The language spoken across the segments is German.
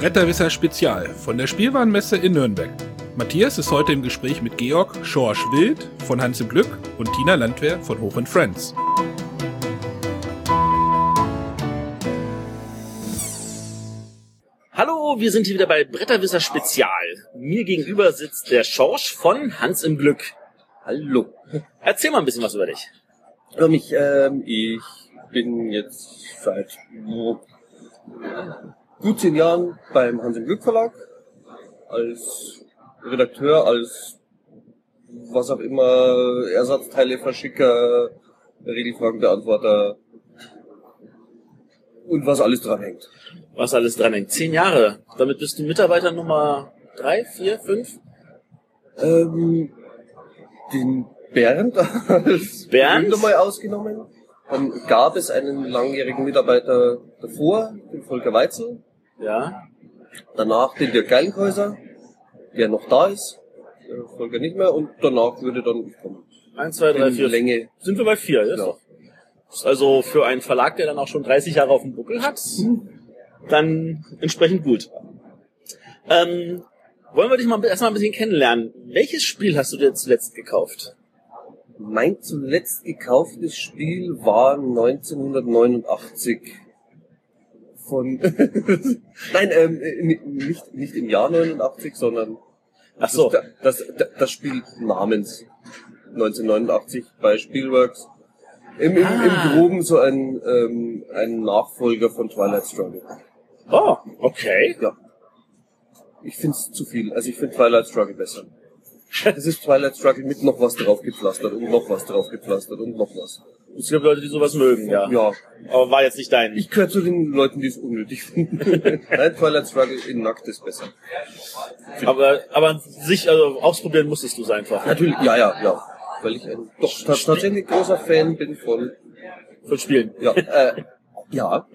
Bretterwisser Spezial von der Spielwarenmesse in Nürnberg. Matthias ist heute im Gespräch mit Georg Schorsch Wild von Hans im Glück und Tina Landwehr von Hoch Friends. Hallo, wir sind hier wieder bei Bretterwisser Spezial. Mir gegenüber sitzt der Schorsch von Hans im Glück. Hallo. Erzähl mal ein bisschen was über dich. Über mich, ähm, ich bin jetzt seit gut zehn Jahren beim Hans im Glück Verlag als Redakteur, als was auch immer, Ersatzteile Verschicker, Regelfragenbeantworter und was alles dran hängt. Was alles dran hängt. Zehn Jahre. Damit bist du Mitarbeiter Nummer drei, vier, fünf? Ähm, den Bernd als Bernd? Mal ausgenommen. Dann gab es einen langjährigen Mitarbeiter davor, den Volker Weitzel. Ja. Danach den Dirk Geilenhäuser, der noch da ist. Der Volker nicht mehr. Und danach würde dann ich kommen. Eins, zwei, drei, In vier. Länge. Sind wir bei vier, ja? Ist also für einen Verlag, der dann auch schon 30 Jahre auf dem Buckel hat, dann entsprechend gut. Ähm, wollen wir dich mal erstmal ein bisschen kennenlernen. Welches Spiel hast du dir zuletzt gekauft? Mein zuletzt gekauftes Spiel war 1989 von Nein, ähm, äh, nicht, nicht im Jahr 89, sondern Ach so. das, das, das Spiel namens 1989 bei Spielworks. Im, im, Ah. im Groben so ein, ähm, ein Nachfolger von Twilight Struggle. Oh, okay. Ja. Ich find's zu viel. Also ich finde Twilight Struggle besser. Das ist Twilight Struggle mit noch was draufgepflastert und noch was draufgepflastert und noch was. Es gibt Leute, die sowas mögen, ja. Ja. Aber war jetzt nicht dein. Ich gehöre zu den Leuten, die es unnötig finden. Nein, Twilight Struggle in Nackt ist besser. Aber, aber sich, also ausprobieren musstest du es einfach. Natürlich, ja, ja, ja. Weil ich ein doch ta- tatsächlich großer Fan bin von, Von Spielen. ja, äh, ja.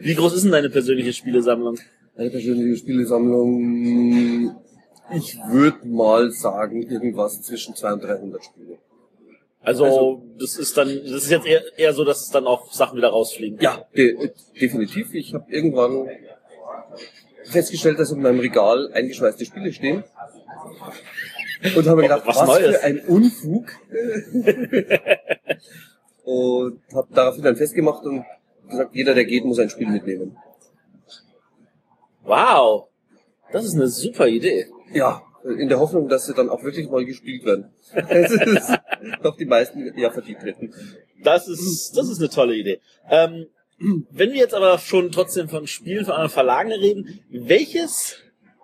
Wie groß ist denn deine persönliche Spielesammlung? Eine persönliche Spielesammlung, ich würde mal sagen, irgendwas zwischen 200 und 300 Spiele. Also, Also- das ist dann, das ist jetzt eher, eher so, dass es dann auch Sachen wieder rausfliegen. Ja, de definitiv. Ich habe irgendwann festgestellt, dass in meinem Regal eingeschweißte Spiele stehen. Und habe mir gedacht, Oh, was was, Neues. für ein Unfug. und habe daraufhin dann festgemacht und gesagt, jeder, der geht, muss ein Spiel mitnehmen. Wow. Das ist eine super Idee. Ja, in der Hoffnung, dass sie dann auch wirklich mal gespielt werden. Das ist doch die meisten ja verdient hätten. Das ist, das ist eine tolle Idee. Ähm, wenn wir jetzt aber schon trotzdem von Spielen von anderen Verlagen reden, welches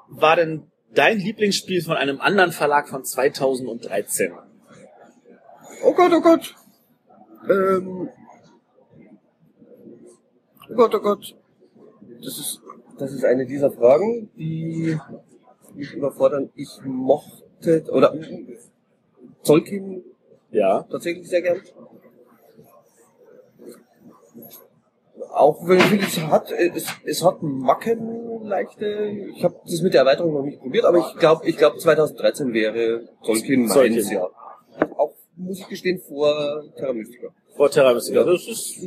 war denn dein Lieblingsspiel von einem anderen Verlag von 2013? Oh Gott, oh Gott. Ähm. Oh Gott, oh Gott. Das ist, das ist eine dieser Fragen, die mich überfordern. Ich mochte, oder Zolkin Ja. tatsächlich sehr gern. Auch wenn ich es hat, es, es hat Macken leichte. Ich habe das mit der Erweiterung noch nicht probiert, aber ich glaube, ich glaube 2013 wäre Zolkin Zolkin. meins, ja. Auch muss ich gestehen vor Terra Mystica. Vor Terra Mystica. Das ist,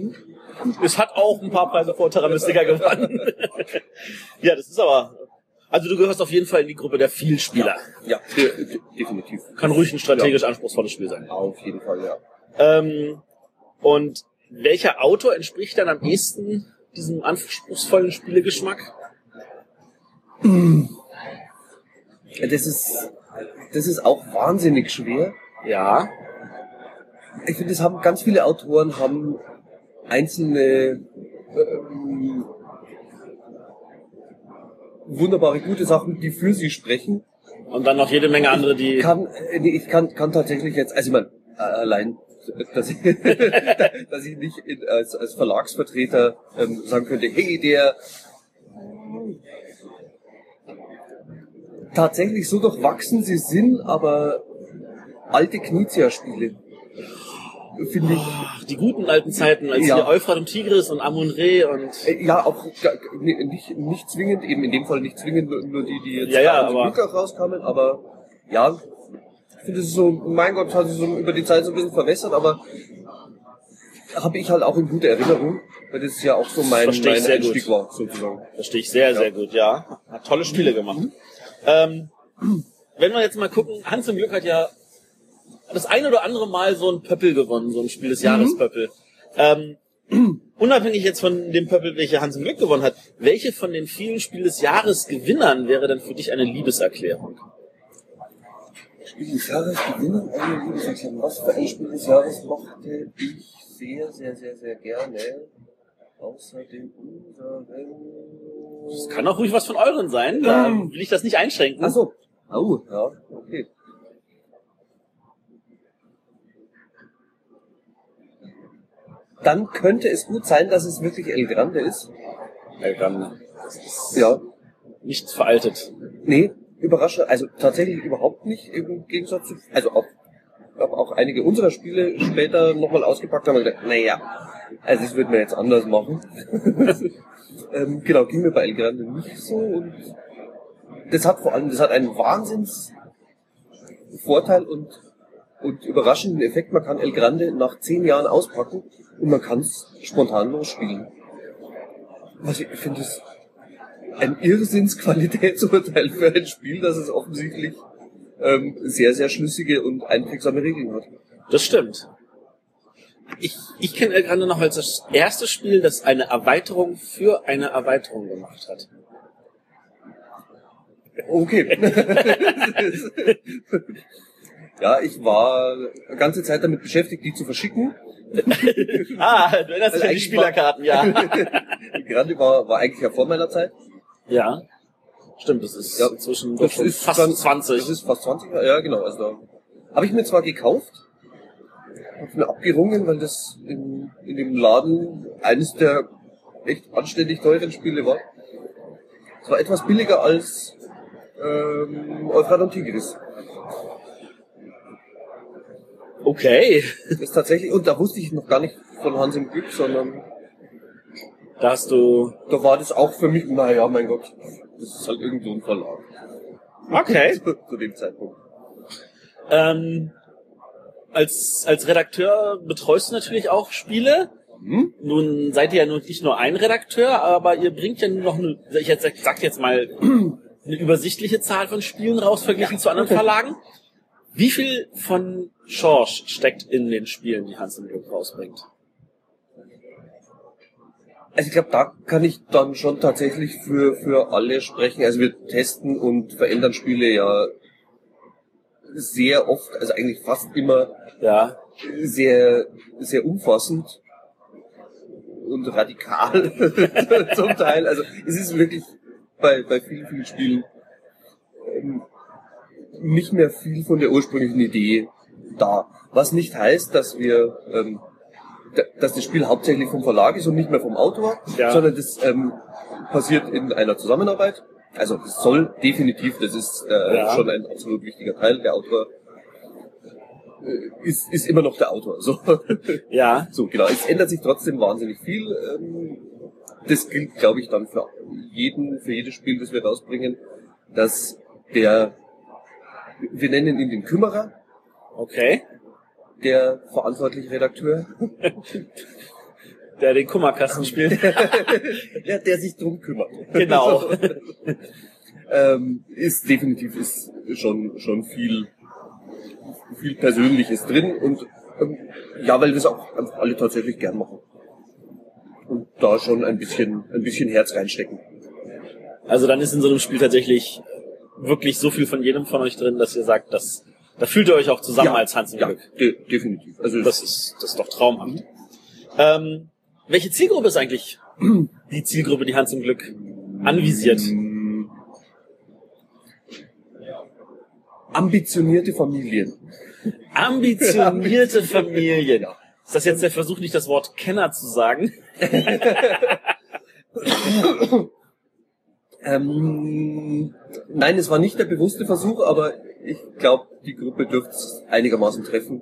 es hat auch ein paar Preise vor Terra Mystica gewonnen. ja, das ist aber, also du gehörst auf jeden Fall in die Gruppe der Vielspieler. Ja, de definitiv. Kann ruhig ein strategisch anspruchsvolles Spiel sein. Auf jeden Fall, ja. Ähm, und welcher Autor entspricht dann am ehesten diesem anspruchsvollen Spielegeschmack? Das ist, das ist auch wahnsinnig schwer. Ja. Ich finde, es haben ganz viele Autoren haben einzelne ähm, wunderbare gute Sachen, die für sie sprechen. Und dann noch jede Menge andere, die. kann, äh, nee, ich kann, kann tatsächlich jetzt, also ich meine, äh, allein, dass ich, dass ich nicht in, als, als Verlagsvertreter ähm, sagen könnte, hey, der tatsächlich so durchwachsen sie sind, aber alte Knizia-Spiele finde ich Die guten alten Zeiten, als Ja. hier Euphrat und Tigris und Amun-Re und. Äh, Ja, auch nicht, nicht zwingend, eben in dem Fall nicht zwingend nur, die, die jetzt Ja, ja, aus dem aber- rauskamen, aber ja, ich finde es so, mein Gott, hat sich so über die Zeit so ein bisschen verwässert, aber habe ich halt auch in guter Erinnerung, weil das ja auch so mein, Verstehe ich mein Einstieg gut. war, sozusagen. Verstehe ich sehr, sehr gut, ja. Hat tolle Spiele gemacht. Ähm, wenn wir jetzt mal gucken, Hans im Glück hat ja das ein oder andere Mal so ein Pöppel gewonnen, so ein Spiel des Jahres Pöppel. Ähm, unabhängig jetzt von dem Pöppel, welcher Hans im Glück gewonnen hat, welche von den vielen Spiel des Jahres Gewinnern wäre denn für dich eine Liebeserklärung? Spiel des Jahres gewinnen, eine Liebeserklärung. Was für ein Spiel des Jahres mochte ich sehr, sehr, sehr, sehr gerne. Außerdem unseren... Das kann auch ruhig was von euren sein, da will ich das nicht einschränken. Ach so. Oh, ja, okay. Dann könnte es gut sein, dass es wirklich El Grande ist. El Grande. Ja. nicht veraltet. Nee, überraschend, also tatsächlich überhaupt nicht im Gegensatz zu, also auch, habe auch einige unserer Spiele später nochmal ausgepackt haben und gedacht, naja, also das würden wir jetzt anders machen. ähm, genau, ging mir bei El Grande nicht so und das hat vor allem, das hat einen Wahnsinns Vorteil und, und überraschenden Effekt. Man kann El Grande nach zehn Jahren auspacken und man kann es spontan losspielen. Was ich finde, ist ein Irrsinnsqualitätsurteil für ein Spiel, das es offensichtlich ähm, sehr, sehr schlüssige und einprägsame Regeln hat. Das stimmt. Ich, ich kenne El Grande noch als das erste Spiel, das eine Erweiterung für eine Erweiterung gemacht hat. Okay. ja, ich war eine ganze Zeit damit beschäftigt, die zu verschicken. Ah, du erinnerst dich Also an die eigentlich Spielerkarten, ja. Gerade war, war eigentlich ja vor meiner Zeit. ja. Stimmt, das ist Ja, inzwischen Das ist fast dann- 20. Das ist fast 20, ja genau. Also da habe ich mir zwar gekauft, habe mir abgerungen, weil das in, in dem Laden eines der echt anständig teuren Spiele war. Es war etwas billiger als ähm, Euphrat und Tigris. Okay. Das ist tatsächlich, und da wusste ich noch gar nicht von Hans im Glück, sondern Da hast du. da war das auch für mich, naja, mein Gott, das ist halt irgend so ein Verlag. Okay. zu, zu dem Zeitpunkt. Ähm, als, als Redakteur betreust du natürlich auch Spiele. Hm? Nun seid ihr ja nun nicht nur ein Redakteur, aber ihr bringt ja nur noch eine, ich jetzt, sag jetzt mal, eine übersichtliche Zahl von Spielen raus, verglichen zu anderen Verlagen. Wie viel von Schorsch steckt in den Spielen, die Hans im Glück rausbringt? Also ich glaube, da kann ich dann schon tatsächlich für, für alle sprechen. Also wir testen und verändern Spiele ja sehr oft, also eigentlich fast immer Ja, sehr, sehr umfassend und radikal zum Teil. Also es ist wirklich bei, bei vielen, vielen Spielen ähm, nicht mehr viel von der ursprünglichen Idee da. Was nicht heißt, dass wir, ähm, dass das Spiel hauptsächlich vom Verlag ist und nicht mehr vom Autor, Ja. sondern das ähm, passiert in einer Zusammenarbeit. Also es soll definitiv, das ist äh, Ja. schon ein absolut wichtiger Teil. Der Autor äh, ist, ist immer noch der Autor. So. ja, So, genau. Es ändert sich trotzdem wahnsinnig viel. Ähm, Das gilt, glaube ich, dann für jeden, für jedes Spiel, das wir rausbringen, dass der, wir nennen ihn den Kümmerer, okay. der verantwortliche Redakteur, Der den Kummerkasten spielt. ja, der sich drum kümmert. Genau. So. ähm, ist definitiv ist schon schon viel viel Persönliches drin und ähm, ja, weil wir es auch einfach alle tatsächlich gern machen und da schon ein bisschen ein bisschen Herz reinstecken. Also dann ist in so einem Spiel tatsächlich wirklich so viel von jedem von euch drin, dass ihr sagt, dass, da fühlt ihr euch auch zusammen als Hans im ja, Glück. de definitiv. Also Das ist, das ist doch traumhaft. Ähm, welche Zielgruppe ist eigentlich die Zielgruppe, die Hans im Glück anvisiert? Mm. ambitionierte Familien. Ambitionierte Familien. Ist das jetzt der Versuch, nicht das Wort Kenner zu sagen? Ähm, nein, es war nicht der bewusste Versuch, aber ich glaube, die Gruppe dürfte es einigermaßen treffen.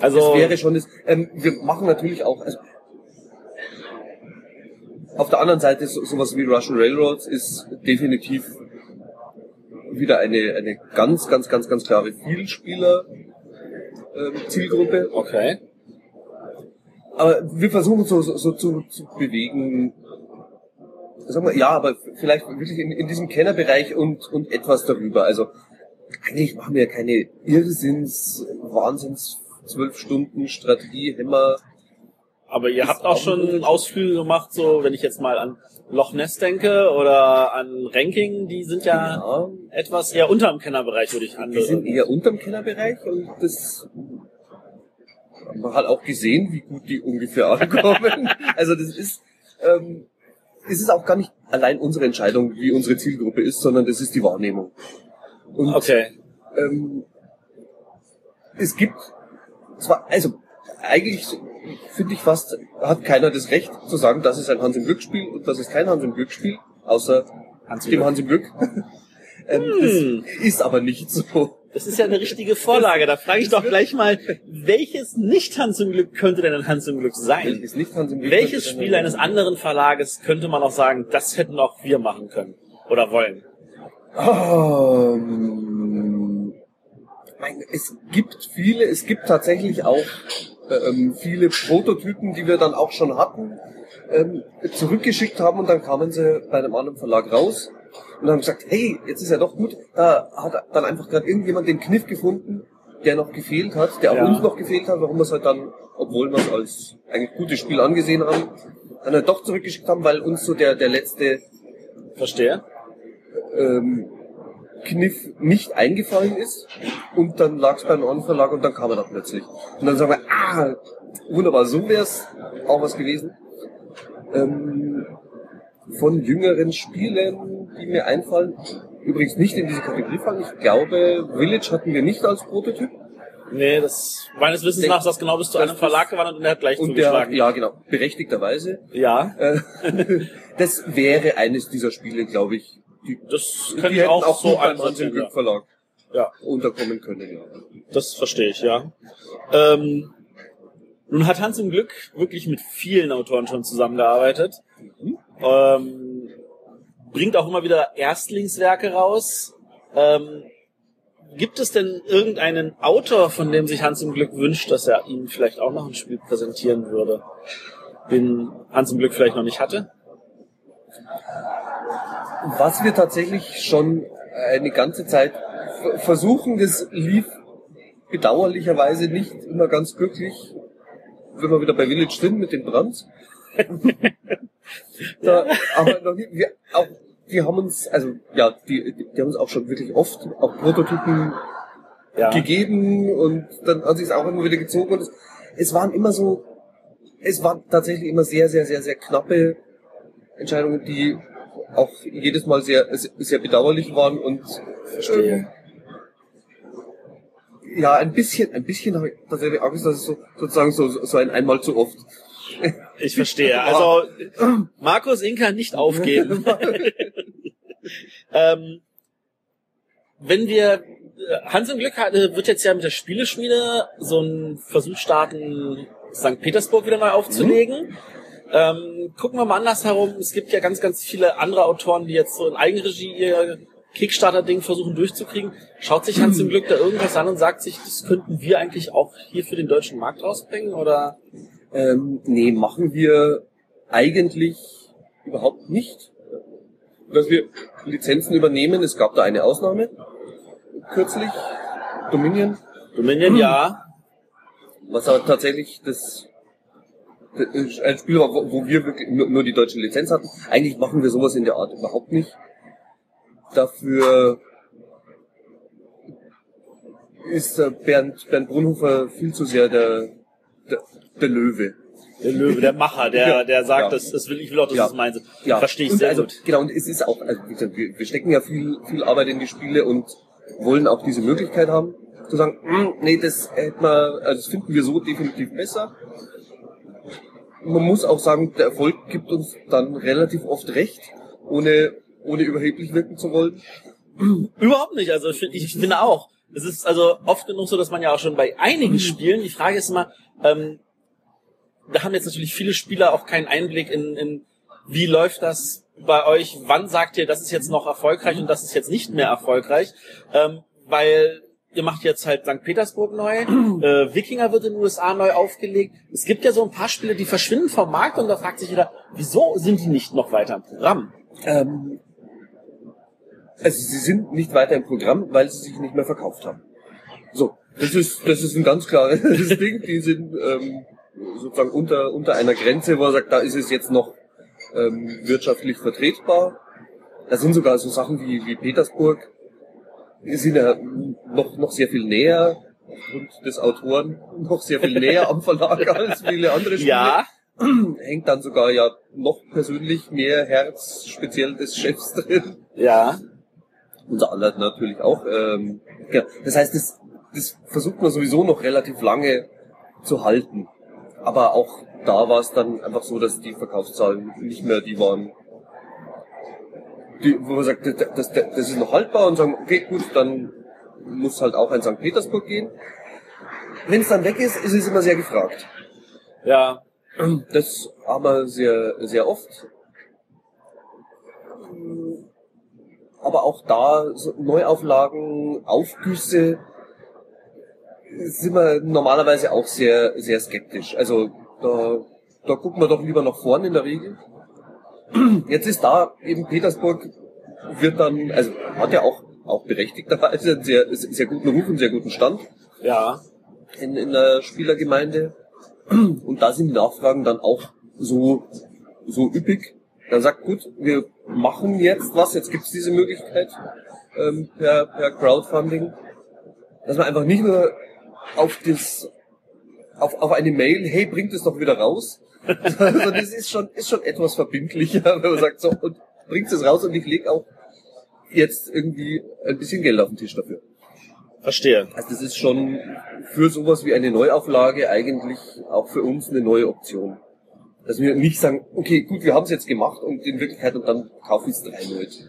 Also, Es wäre schon das. Ähm, wir machen natürlich auch. Also, auf der anderen Seite so, sowas wie Russian Railroads ist definitiv wieder eine eine ganz ganz ganz ganz klare Vielspieler ähm, Zielgruppe. okay. aber wir versuchen so, so, so zu, zu bewegen. Sagen wir, ja, aber vielleicht wirklich in, in diesem Kennerbereich und, und etwas darüber. Also eigentlich machen wir keine Irrsinns, Wahnsinns zwölf Stunden Strategie, Hämmer. Aber ihr habt auch schon Ausflüge gemacht, so wenn ich jetzt mal an Loch Ness denke oder an Ranking, die sind ja, Ja, etwas eher unterm Kennerbereich, würde ich wir sind handeln. eher unterm Kennerbereich und das haben wir halt auch gesehen, wie gut die ungefähr ankommen. also das ist, ähm, es ist auch gar nicht allein unsere Entscheidung, wie unsere Zielgruppe ist, sondern das ist die Wahrnehmung. Und Okay. ähm, es gibt zwar, also eigentlich finde ich fast, hat keiner das Recht zu sagen, das ist ein Hans im Glück-Spiel und das ist kein Hans im Glück-Spiel, außer Hans dem Glück. Hans im Glück. ähm, Hm. Das ist aber nicht so. Das ist ja eine richtige Vorlage. Da frage ich doch gleich mal, welches nicht Hans im Glück könnte denn ein Hans im Glück sein? Welches Welches Spiel eines anderen Verlages könnte man auch sagen, das hätten auch wir machen können oder wollen? Ähm, mein, es gibt viele, es gibt tatsächlich auch ähm, viele Prototypen, die wir dann auch schon hatten, ähm, zurückgeschickt haben und dann kamen sie bei einem anderen Verlag raus und haben gesagt, hey, jetzt ist ja doch gut, da hat dann einfach gerade irgendjemand den Kniff gefunden, der noch gefehlt hat, der auch Ja. uns noch gefehlt hat, warum wir es halt dann, obwohl wir es als eigentlich gutes Spiel angesehen haben, dann halt doch zurückgeschickt haben, weil uns so der, der letzte Verstehe? ähm, Kniff nicht eingefallen ist und dann lag es beim anderen Verlag und dann kam er da plötzlich. Und dann sagen wir, ah, wunderbar, so wär's auch was gewesen. Ähm, von jüngeren Spielen, die mir einfallen, übrigens nicht in diese Kategorie fallen. Ich glaube, Village hatten wir nicht als Prototyp. Nee, das meines Wissens nach ist das genau bis zu einem Verlag gewandert und der hat gleich Und der, zugeschlagen. ja genau, berechtigterweise. ja, Äh, das wäre eines dieser Spiele, glaube ich, die, das die könnte ich auch, auch so beim Hans im einsortieren. Glück. Verlag ja, unterkommen können. Ja. das verstehe ich, ja. Ähm, nun hat Hans im Glück wirklich mit vielen Autoren schon zusammengearbeitet. Ähm, bringt auch immer wieder Erstlingswerke raus. Ähm, gibt es denn irgendeinen Autor, von dem sich Hans im Glück wünscht, dass er ihm vielleicht auch noch ein Spiel präsentieren würde, den Hans im Glück vielleicht noch nicht hatte? Was wir tatsächlich schon eine ganze Zeit versuchen, das lief bedauerlicherweise nicht immer ganz glücklich, wenn wir wieder bei Village sind mit dem Brand. da, aber noch nie, wir, auch, wir haben uns, also ja, die, die haben uns auch schon wirklich oft auch Prototypen Ja. gegeben und dann hat sich es auch immer wieder gezogen und es, es waren immer so, es waren tatsächlich immer sehr, sehr, sehr, sehr knappe Entscheidungen, die auch jedes Mal sehr, sehr bedauerlich waren und Verstehe. Ja, ein bisschen, ein bisschen habe ich tatsächlich Angst, dass es so, sozusagen so, so ein einmal zu oft. Ich verstehe. Also Markus Inka nicht aufgeben. ähm, wenn wir äh, Hans im Glück hat, wird jetzt ja mit der Spieleschmiede so einen Versuch starten, St. Petersburg wieder neu aufzulegen. Ähm, gucken wir mal andersherum. Es gibt ja ganz, ganz viele andere Autoren, die jetzt so in Eigenregie ihr Kickstarter-Ding versuchen durchzukriegen. Schaut sich Hans im Glück da irgendwas an und sagt sich, das könnten wir eigentlich auch hier für den deutschen Markt rausbringen? Oder Ähm, nee, machen wir eigentlich überhaupt nicht. Dass wir Lizenzen übernehmen, es gab da eine Ausnahme. Kürzlich, Dominion, Dominion, ja. was aber tatsächlich das, das ein Spiel war, wo wir wirklich nur die deutsche Lizenz hatten. Eigentlich machen wir sowas in der Art überhaupt nicht. Dafür ist Bernd, Bernd Brunhofer viel zu sehr der, der, der Löwe. Der Löwe, der Macher, der, Ja. der sagt, Ja. das, das will, ich will auch, dass Ja. es meins. Ja, Verstehe ich und sehr also, gut. Genau, und es ist auch, also wir, wir stecken ja viel, viel Arbeit in die Spiele und wollen auch diese Möglichkeit haben, zu sagen, "Hm, nee, das hätten wir, also das finden wir so definitiv besser. Man muss auch sagen, der Erfolg gibt uns dann relativ oft recht, ohne, ohne überheblich wirken zu wollen. Überhaupt nicht. Also ich, ich finde auch. Es ist also oft genug so, dass man ja auch schon bei einigen Spielen, die Frage ist immer, ähm, da haben jetzt natürlich viele Spieler auch keinen Einblick in, in wie läuft das bei euch, wann sagt ihr, das ist jetzt noch erfolgreich und das ist jetzt nicht mehr erfolgreich, ähm, weil ihr macht jetzt halt St. Petersburg neu, äh, Wikinger wird in den USA neu aufgelegt. Es gibt ja so ein paar Spiele, die verschwinden vom Markt und da fragt sich jeder, wieso sind die nicht noch weiter im Programm? Ähm, also sie sind nicht weiter im Programm, weil sie sich nicht mehr verkauft haben. So, das ist das ist ein ganz klares Ding. Die sind ähm, sozusagen unter unter einer Grenze, wo er sagt, da ist es jetzt noch ähm, wirtschaftlich vertretbar. Da sind sogar so Sachen wie wie Petersburg die sind ja noch noch sehr viel näher aufgrund des Autoren noch sehr viel näher am Verlag als viele andere Spiele. Ja, Hängt dann sogar ja noch persönlich mehr Herz speziell des Chefs drin. ja. Unser aller natürlich auch. Ähm, ja. Das heißt, das, das versucht man sowieso noch relativ lange zu halten. Aber auch da war es dann einfach so, dass die Verkaufszahlen nicht mehr die waren, die, wo man sagt, das, das, das ist noch haltbar und sagen, okay, gut, dann muss halt auch ein St. Petersburg gehen. Wenn es dann weg ist, ist es immer sehr gefragt. Ja, Das aber sehr, sehr oft. Aber auch da so Neuauflagen, Aufgüsse sind wir normalerweise auch sehr, sehr skeptisch. Also da, da gucken wir doch lieber nach vorne in der Regel. Jetzt ist da eben Petersburg wird dann, also hat ja auch, auch berechtigterweise einen sehr, sehr guten Ruf und sehr guten Stand ja. in, in der Spielergemeinde. Und da sind die Nachfragen dann auch so, so üppig. Dann sagt, gut, wir machen jetzt was, jetzt gibt's diese Möglichkeit ähm, per, per Crowdfunding, dass man einfach nicht nur auf das auf, auf eine Mail, hey, bringt es doch wieder raus. also das ist schon, ist schon etwas verbindlicher, wenn man sagt, so, und bringt es raus und ich lege auch jetzt irgendwie ein bisschen Geld auf den Tisch dafür. Verstehe. Also das ist schon für sowas wie eine Neuauflage eigentlich auch für uns eine neue Option. Dass wir nicht sagen, okay, gut, wir haben es jetzt gemacht und in Wirklichkeit und dann kaufe ich es erneut.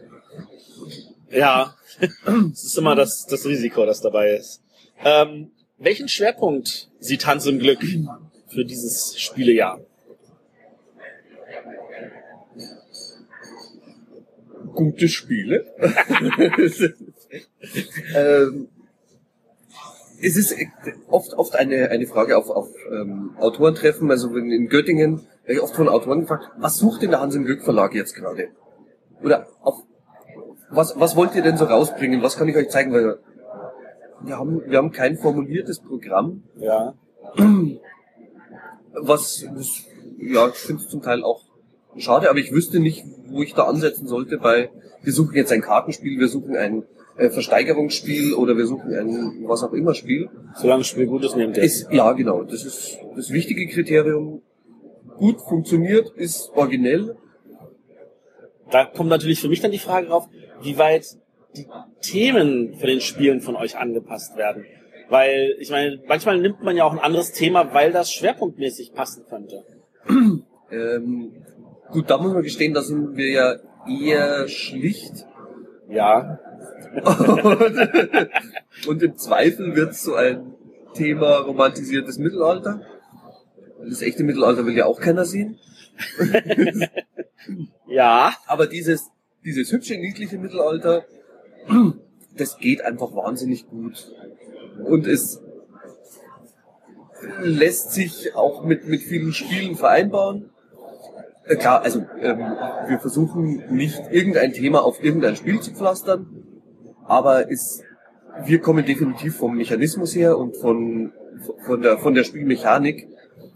Ja, es ist immer das, das Risiko, das dabei ist. Ähm, welchen Schwerpunkt sieht Hans im Glück für dieses Spielejahr? Gute Spiele. ähm, es ist oft, oft eine, eine Frage auf, auf ähm, Autorentreffen. Also in Göttingen werde ich oft von Autoren gefragt, was sucht denn der Hans im Glück Verlag jetzt gerade? Oder auf, was, was wollt ihr denn so rausbringen? Was kann ich euch zeigen? Weil wir haben, wir haben kein formuliertes Programm, Ja. was, das, ja, ich finde es zum Teil auch schade, aber ich wüsste nicht, wo ich da ansetzen sollte bei, wir suchen jetzt ein Kartenspiel, wir suchen ein äh, Versteigerungsspiel oder wir suchen ein was auch immer Spiel. Solange das Spiel gut ist, nehmt ihr es. Ist, ja, genau, das ist das wichtige Kriterium. Gut funktioniert, ist originell. Da kommt natürlich für mich dann die Frage drauf, wie weit die Themen für den Spielen von euch angepasst werden. Weil, ich meine, manchmal nimmt man ja auch ein anderes Thema, weil das schwerpunktmäßig passen könnte. Ähm, gut, da muss man gestehen, da sind wir ja eher schlicht. Ja. Und im Zweifel wird so ein Thema romantisiertes Mittelalter. Das echte Mittelalter will ja auch keiner sehen. Ja. Aber dieses, dieses hübsche, niedliche Mittelalter, das geht einfach wahnsinnig gut. Und es lässt sich auch mit, mit vielen Spielen vereinbaren. Äh, klar, also ähm, wir versuchen nicht irgendein Thema auf irgendein Spiel zu pflastern, aber es, wir kommen definitiv vom Mechanismus her und von, von, der, von der Spielmechanik.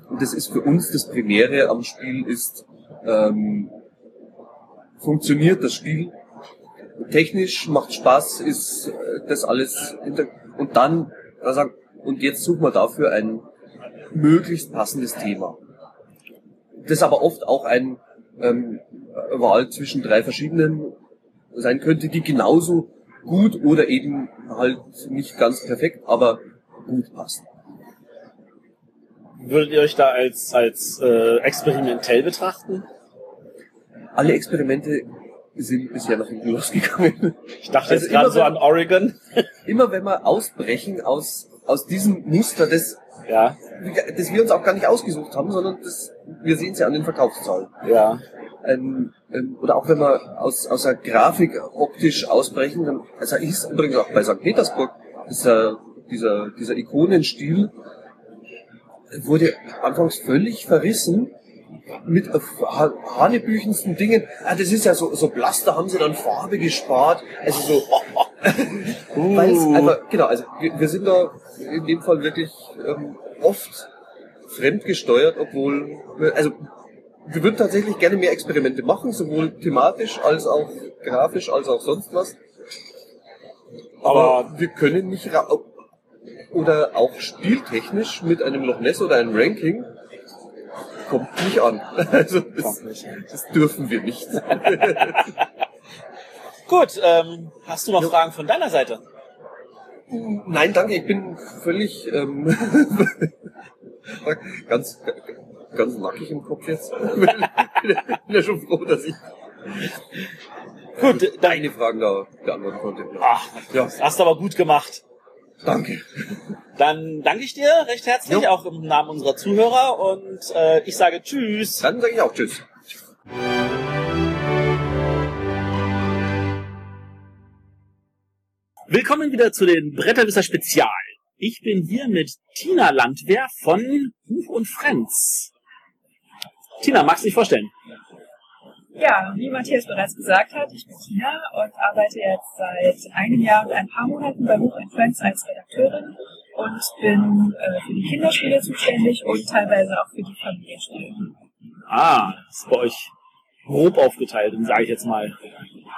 Und das ist für uns das Primäre am Spiel ist, ähm, funktioniert das Spiel. Technisch macht Spaß, ist äh, das alles hinter und dann also, und jetzt suchen wir dafür ein möglichst passendes Thema. Das aber oft auch ein ähm, Wahl zwischen drei verschiedenen sein könnte, die genauso gut oder eben halt nicht ganz perfekt, aber gut passen. Würdet ihr euch da als, als äh, experimentell betrachten? Alle Experimente sind bisher nach hinten losgegangen. Ich dachte Also jetzt gerade so an Oregon. Immer wenn wir ausbrechen aus, aus diesem Muster, das, Ja, das wir uns auch gar nicht ausgesucht haben, sondern das, wir sehen es ja an den Verkaufszahlen. ja. Ähm, ähm, oder auch wenn wir aus, aus der Grafik optisch ausbrechen, dann, also ist übrigens auch bei St. Petersburg dieser, dieser, dieser Ikonenstil wurde anfangs völlig verrissen mit ha- hanebüchensten Dingen. Ah, das ist ja so, so blass, da haben sie dann Farbe gespart. Also so, weil es einfach, genau, also wir, wir sind da in dem Fall wirklich ähm, oft fremdgesteuert, obwohl, also wir würden tatsächlich gerne mehr Experimente machen, sowohl thematisch als auch grafisch als auch sonst was. Aber wir können nicht ra oder auch spieltechnisch mit einem Loch Ness oder einem Ranking kommt nicht an. Also das, das dürfen wir nicht. Gut, ähm, hast du noch Fragen von deiner Seite? Nein, danke, ich bin völlig ähm, ganz, ganz nackig im Kopf jetzt. bin ja schon froh, dass ich Gut, dann, deine Fragen da beantworten konnte. ach, Ja, hast du aber gut gemacht. danke. Dann danke ich dir recht herzlich, Jo. auch im Namen unserer Zuhörer und äh, ich sage Tschüss. Dann sage ich auch Tschüss. Willkommen wieder zu den Bretterwisser Spezial. Ich bin hier mit Tina Landwehr von Huch und Frenz. Tina, magst du dich vorstellen? Ja, wie Matthias bereits gesagt hat, ich bin Tina und arbeite jetzt seit einem Jahr und ein paar Monaten bei Buch Friends als Redakteurin und bin äh, für die Kinderspiele zuständig und teilweise auch für die Familienspiele. Ah, das ist bei euch grob aufgeteilt, sage ich jetzt mal.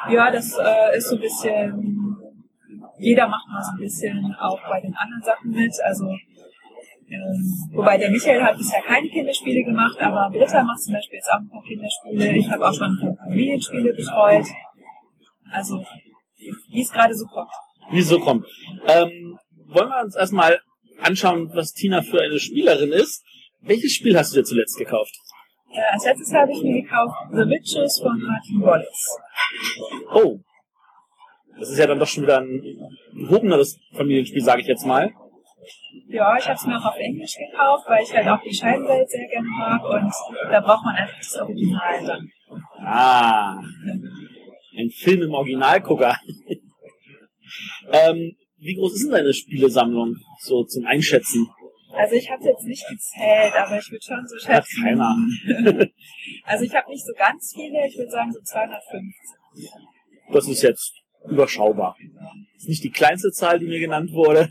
Ja, das äh, ist so ein bisschen, jeder macht mal so ein bisschen auch bei den anderen Sachen mit. Also wobei der Michael hat bisher keine Kinderspiele gemacht, aber Britta macht zum Beispiel jetzt auch ein paar Kinderspiele. Ich habe auch schon ein paar Familienspiele betreut. Also wie es gerade so kommt. Wie es so kommt. Ähm, wollen wir uns erstmal anschauen, was Tina für eine Spielerin ist. Welches Spiel hast du dir zuletzt gekauft? Äh, als letztes habe ich mir gekauft The Witches von Martin Wallace. Oh. Das ist ja dann doch schon wieder ein gehobeneres Familienspiel, sage ich jetzt mal. Ja, ich habe es mir auch auf Englisch gekauft, weil ich halt auch die Scheibenwelt sehr gerne mag und da braucht man einfach das Original dann. Ah. Ein Film im Originalgucker. ähm, wie groß ist denn deine Spielesammlung? So zum Einschätzen. Also ich habe jetzt nicht gezählt, aber ich würde schon so Hat schätzen. keiner. Also ich habe nicht so ganz viele, ich würde sagen so 250. Das ist jetzt überschaubar. Das ist nicht die kleinste Zahl, die mir genannt wurde.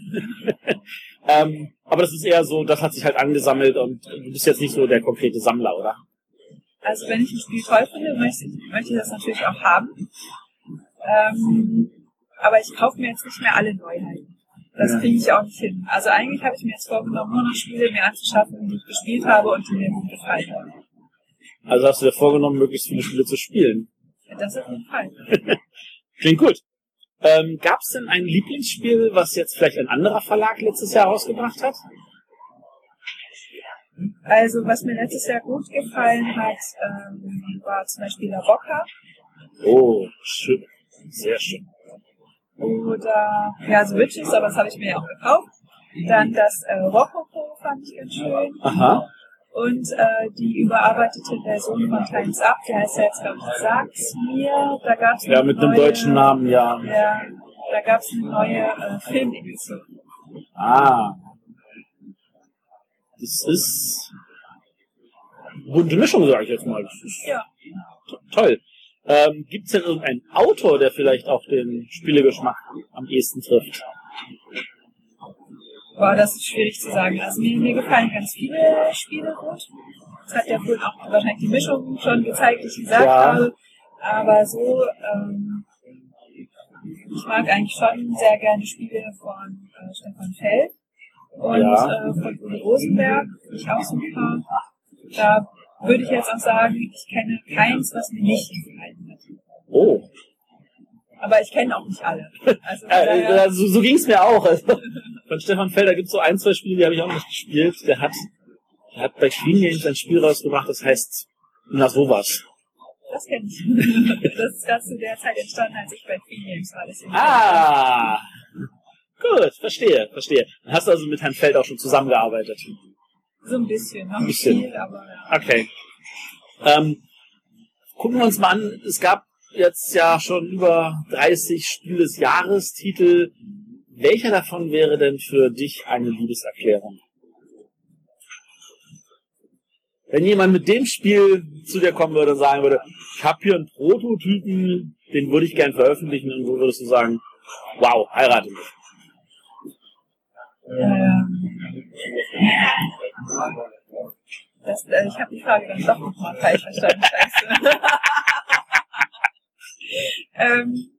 Ähm, aber das ist eher so, das hat sich halt angesammelt und du bist jetzt nicht so der konkrete Sammler, oder? Also wenn ich ein Spiel toll finde, möchte ich, möchte ich das natürlich auch haben. Ähm, aber ich kaufe mir jetzt nicht mehr alle Neuheiten. Das Ja. kriege ich auch nicht hin. Also eigentlich habe ich mir jetzt vorgenommen, nur noch Spiele mir anzuschaffen, die ich gespielt habe und die mir gut gefallen haben. Also hast du dir vorgenommen, möglichst viele Spiele zu spielen. Das auf jeden Fall. Klingt gut. Ähm, Gab es denn ein Lieblingsspiel, was jetzt vielleicht ein anderer Verlag letztes Jahr rausgebracht hat? Also was mir letztes Jahr gut gefallen hat, ähm, war zum Beispiel La Bocca Oh, schön. Sehr schön. oder ja, The Witches, aber das habe ich mir ja auch gekauft. Dann das äh, Rococo fand ich ganz schön. Aha. Und äh, die überarbeitete Version von Times Up, der heißt ja jetzt, glaube ich, Sag's mir. Da gab's Ja, mit einem deutschen Namen, ja. Ja, da gab's eine neue äh, Filmedition. Ah. Das ist bunte Mischung, sage ich jetzt mal. Ja. to- toll. Ähm, Gibt es denn irgendeinen Autor, der vielleicht auch den Spielegeschmack am ehesten trifft? Boah, das ist schwierig zu sagen. Also mir, mir gefallen ganz viele Spiele gut. Das hat ja wohl auch wahrscheinlich die Mischung schon gezeigt, die ich gesagt Ja. habe. Aber so, ähm, ich mag eigentlich schon sehr gerne Spiele von äh, Stefan Feld und Ja. äh, von Uwe Rosenberg, ich auch super. Da würde ich jetzt auch sagen, ich kenne keins, was mir nicht gefallen hat. Oh. Aber ich kenne auch nicht alle. Also, von daher- Äh, so so ging es mir auch. Also, von Stefan Felder gibt es so ein, zwei Spiele, die habe ich auch nicht gespielt. Der hat, der hat bei Queen Games ein Spiel rausgebracht, das heißt Na sowas. Das kenne ich. Das ist gerade zu der Zeit entstanden, als ich bei Queen Games war. Deswegen Ah! Gut, verstehe, verstehe. Dann hast du also mit Herrn Feld auch schon zusammengearbeitet. So ein bisschen, noch Ein bisschen. viel, aber ja. Okay. Ähm, gucken wir uns mal an. Es gab jetzt ja schon über 30 Spiel des Jahres Titel. Welcher davon wäre denn für dich eine Liebeserklärung? Wenn jemand mit dem Spiel zu dir kommen würde und sagen würde, ich habe hier einen Prototypen, den würde ich gern veröffentlichen, und so würdest du sagen, wow, heirate mich. Das, äh, ich habe die Frage dann doch nochmal falsch verstanden. Ähm,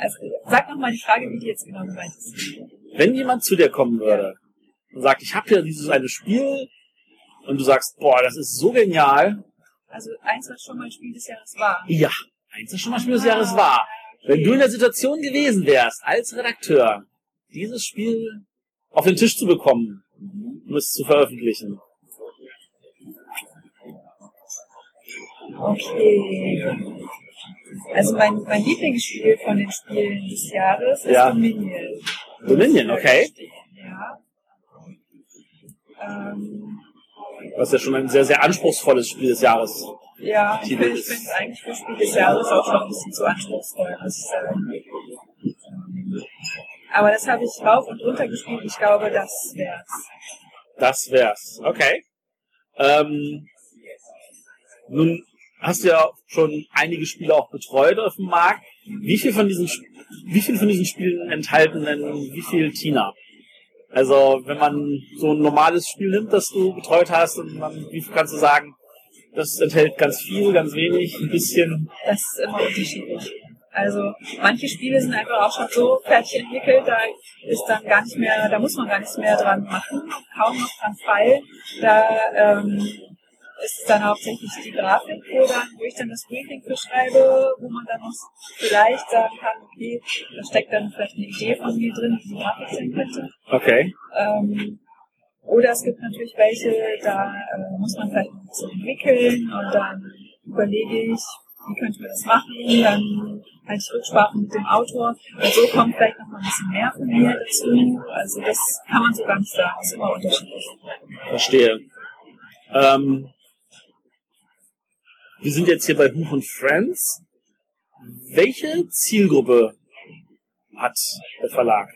also, sag nochmal die Frage, wie die jetzt genau gemeint ist. Wenn jemand zu dir kommen würde und sagt, ich habe hier dieses eine Spiel und du sagst, boah, das ist so genial. Also, eins, was schon mal ein Spiel des Jahres war. Ja, eins, das schon mal Spiel des Jahres war. Wenn du in der Situation gewesen wärst, als Redakteur, dieses Spiel auf den Tisch zu bekommen, um es zu veröffentlichen. Okay. Also mein, mein Lieblingsspiel von den Spielen des Jahres ist Ja. Dominion. Dominion, okay. Ja. Ähm, Was ja schon ein sehr, sehr anspruchsvolles Spiel des Jahres. ja, ich finde es eigentlich für Spiel des Jahres auch schon ein bisschen zu anspruchsvoll, muss ich sagen. Aber das habe ich rauf und runter gespielt. Ich glaube, das wär's. Das wär's. Okay. Ähm, nun hast du ja schon einige Spiele auch betreut auf dem Markt. Wie viel von diesen, wie viel von diesen Spielen enthalten denn wie viel Tina? Also, wenn man so ein normales Spiel nimmt, das du betreut hast, und man, wie kannst du sagen, das enthält ganz viel, ganz wenig, ein bisschen. Das ist immer unterschiedlich. Also manche Spiele sind einfach auch schon so fertig entwickelt, da ist dann gar nicht mehr, da muss man gar nichts mehr dran machen, kaum noch dran feilen. Da ähm, ist es dann hauptsächlich die Grafik, wo, dann, wo ich dann das Briefing für schreibe, wo man dann noch vielleicht sagen kann, okay, da steckt dann vielleicht eine Idee von mir drin, wie die Grafik sein könnte. Okay. Ähm, oder es gibt natürlich welche, da äh, muss man vielleicht noch ein bisschen entwickeln und dann überlege ich, wie könnte man das machen, dann halte ich Rücksprache mit dem Autor und so kommt vielleicht noch mal ein bisschen mehr von mir dazu. Also das kann man so gar nicht sagen, das ist immer unterschiedlich. Verstehe. Ähm, wir sind jetzt hier bei Huch und Friends. Welche Zielgruppe hat der Verlag?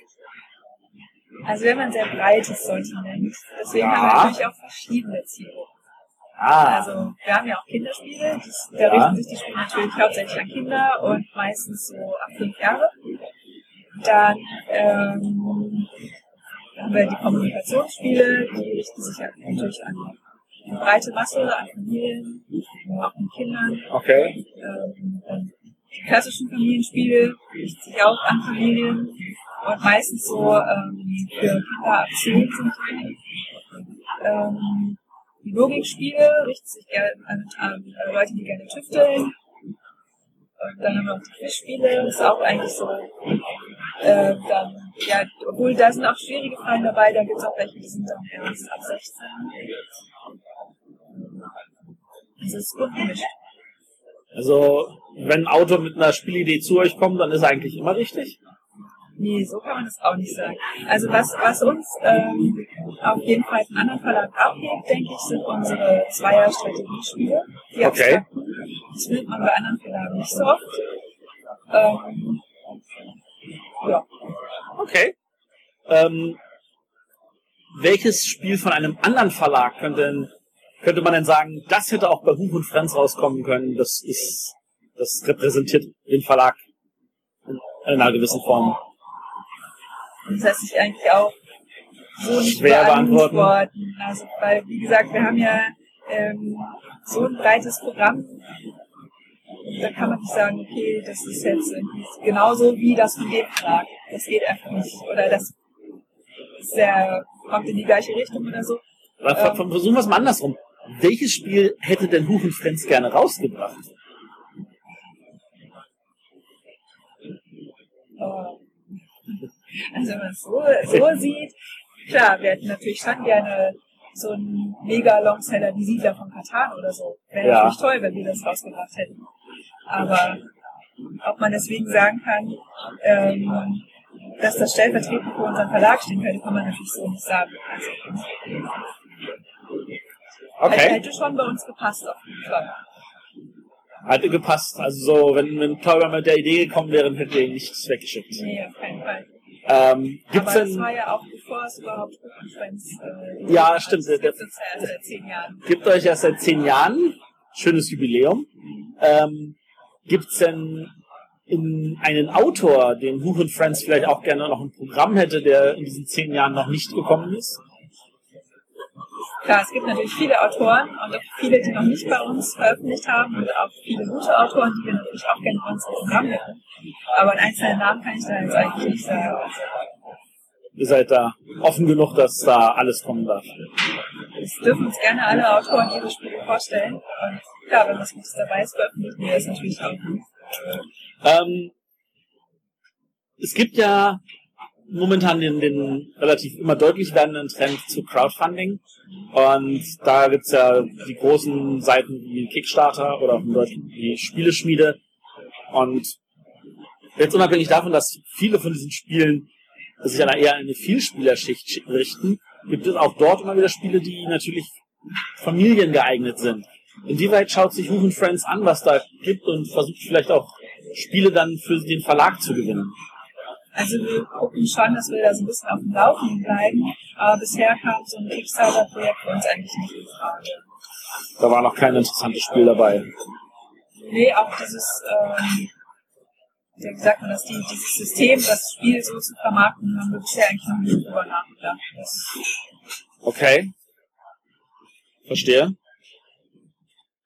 Also wir haben ein sehr breites Sortiment, deswegen Ja. haben wir natürlich auch verschiedene Zielgruppen. Ah, Also wir haben ja auch Kinderspiele, das, da Ja. richten sich die Spiele natürlich hauptsächlich an Kinder und meistens so ab fünf Jahre. Dann ähm, haben wir die Kommunikationsspiele, die richten sich halt natürlich an breite Masse, an Familien, auch an Kindern. okay. Ähm, klassischen Familienspiele richten sich auch an Familien und meistens so ähm, für Kinder ab 10 sind die. Ähm, die Logikspiele richten sich gerne an, an äh, Leute, die gerne tüfteln. Und dann haben wir noch die Quizspiele, das ist auch eigentlich so. Äh, dann, ja, obwohl da sind auch schwierige Fragen dabei, da gibt es auch welche, die sind dann erst ab 16. Also es ist gut gemischt. Also, wenn ein Autor mit einer Spielidee zu euch kommt, dann ist er eigentlich immer richtig? Nee, so kann man das auch nicht sagen. Also was, was uns ähm, auf jeden Fall von anderen Verlagen abhebt, denke ich, sind unsere Zweier-Strategiespiele. Die Okay. abstrakten. Das findet man bei anderen Verlagen nicht so oft. Ähm, ja. Okay. Ähm, welches Spiel von einem anderen Verlag könnte, denn, könnte man denn sagen, das hätte auch bei Huch und Friends rauskommen können? Das ist, das repräsentiert den Verlag in einer gewissen Form. Und das lässt sich eigentlich auch so nicht Schwer beantworten. beantworten. Also, weil, wie gesagt, wir haben ja ähm, so ein breites Programm. Da kann man nicht sagen, okay, das ist jetzt irgendwie genauso wie das von dem Verlag. Das geht einfach nicht. Oder das ist sehr, kommt in die gleiche Richtung oder so. Ver- Versuchen wir es mal andersrum. Welches Spiel hätte denn Huch und Friends gerne rausgebracht? Also wenn man es so, so sieht, klar, wir hätten natürlich schon gerne so einen mega Longseller wie Siedler von Katan oder so. Wäre Ja. natürlich toll, wenn wir das rausgebracht hätten. Aber ob man deswegen sagen kann, ähm, dass das stellvertretend für unseren Verlag stehen könnte, kann man natürlich so nicht sagen. Also, Okay. Hätte schon bei uns gepasst auf jeden Fall. Hatte gepasst. Also so, wenn, wenn Teuber mit der Idee gekommen wäre, hätte er ihn nichts weggeschickt. Nee, auf keinen Fall. Ähm, gibt's Aber das denn, war ja auch bevor es überhaupt Buchkonferenz äh, Ja, stimmt. Also, Das Der- gibt es ja erst seit zehn Jahren. gibt euch erst seit zehn Jahren, schönes Jubiläum. Ähm, gibt's denn in einen Autor, den Huch und Friends vielleicht auch gerne noch ein Programm hätte, der in diesen zehn Jahren noch nicht gekommen ist? Klar, es gibt natürlich viele Autoren und auch viele, die noch nicht bei uns veröffentlicht haben und auch viele gute Autoren, die wir natürlich auch gerne bei uns im Programm hätten. Aber einen einzelnen Namen kann ich da jetzt eigentlich nicht sagen. Ihr seid da offen genug, dass da alles kommen darf. Es dürfen uns gerne alle Autoren ihre Spiele vorstellen. Und klar, wenn was Gutes dabei ist, veröffentlichen wir das natürlich auch. Ähm, es gibt ja momentan den, den relativ immer deutlich werdenden Trend zu Crowdfunding. Und da gibt's ja die großen Seiten wie Kickstarter oder auf dem Deutschen die Spieleschmiede. Und jetzt unabhängig davon, dass viele von diesen Spielen sich an eher eine Vielspielerschicht richten, gibt es auch dort immer wieder Spiele, die natürlich familiengeeignet sind. Inwieweit schaut sich und Friends an, was da gibt und versucht vielleicht auch Spiele dann für den Verlag zu gewinnen? Also wir gucken schon, dass wir da so ein bisschen auf dem Laufenden bleiben. Aber bisher kam so ein Kickstarter-Projekt für uns eigentlich nicht in Frage. Da war noch kein interessantes Spiel dabei. Nee, auch dieses, ähm, wie sagt man das, die, dieses System, das Spiel so zu vermarkten, haben wir bisher eigentlich noch nicht drüber nachgedacht. Okay. Verstehe.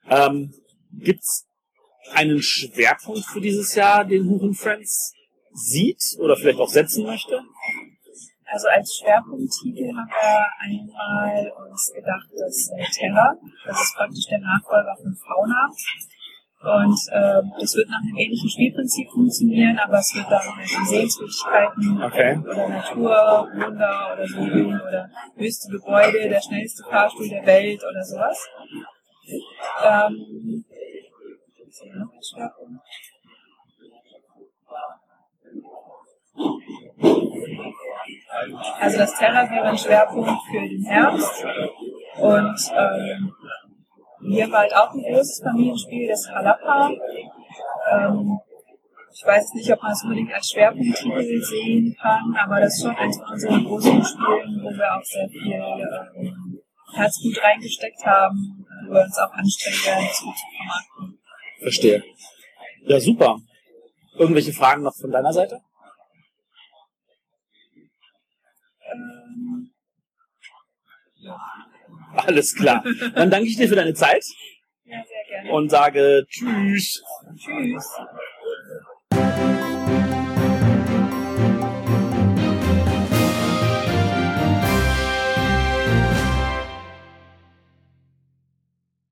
Ähm, gibt's einen Schwerpunkt für dieses Jahr, den und Friends sieht oder vielleicht auch setzen möchte? also als Schwerpunkttitel haben wir einmal uns gedacht, dass äh, Terra, das ist praktisch der Nachfolger von Fauna. Und ähm, das wird nach einem ähnlichen Spielprinzip funktionieren, aber es wird da um Sehenswürdigkeiten Okay. oder Natur, Wunder oder so oder höchste Gebäude, der schnellste Fahrstuhl der Welt oder sowas. Ähm, was ist hier noch ein Schwerpunkt? Also das Terra wäre ein Schwerpunkt für den Herbst. Und ähm, hier wir halt auch ein großes Familienspiel, das Halapa. Ähm, ich weiß nicht, ob man es unbedingt als Schwerpunkttitel sehen kann, aber das ist schon eins von unseren großen Spielen, wo wir auch sehr viel ähm, Herzblut reingesteckt haben, wo wir uns auch anstrengen werden, das gut zu vermarkten. Verstehe. Ja, super. Irgendwelche Fragen noch von deiner Seite? Ähm, Alles klar. Dann danke ich dir für deine Zeit ja, sehr gerne. und sage Tschüss. Tschüss.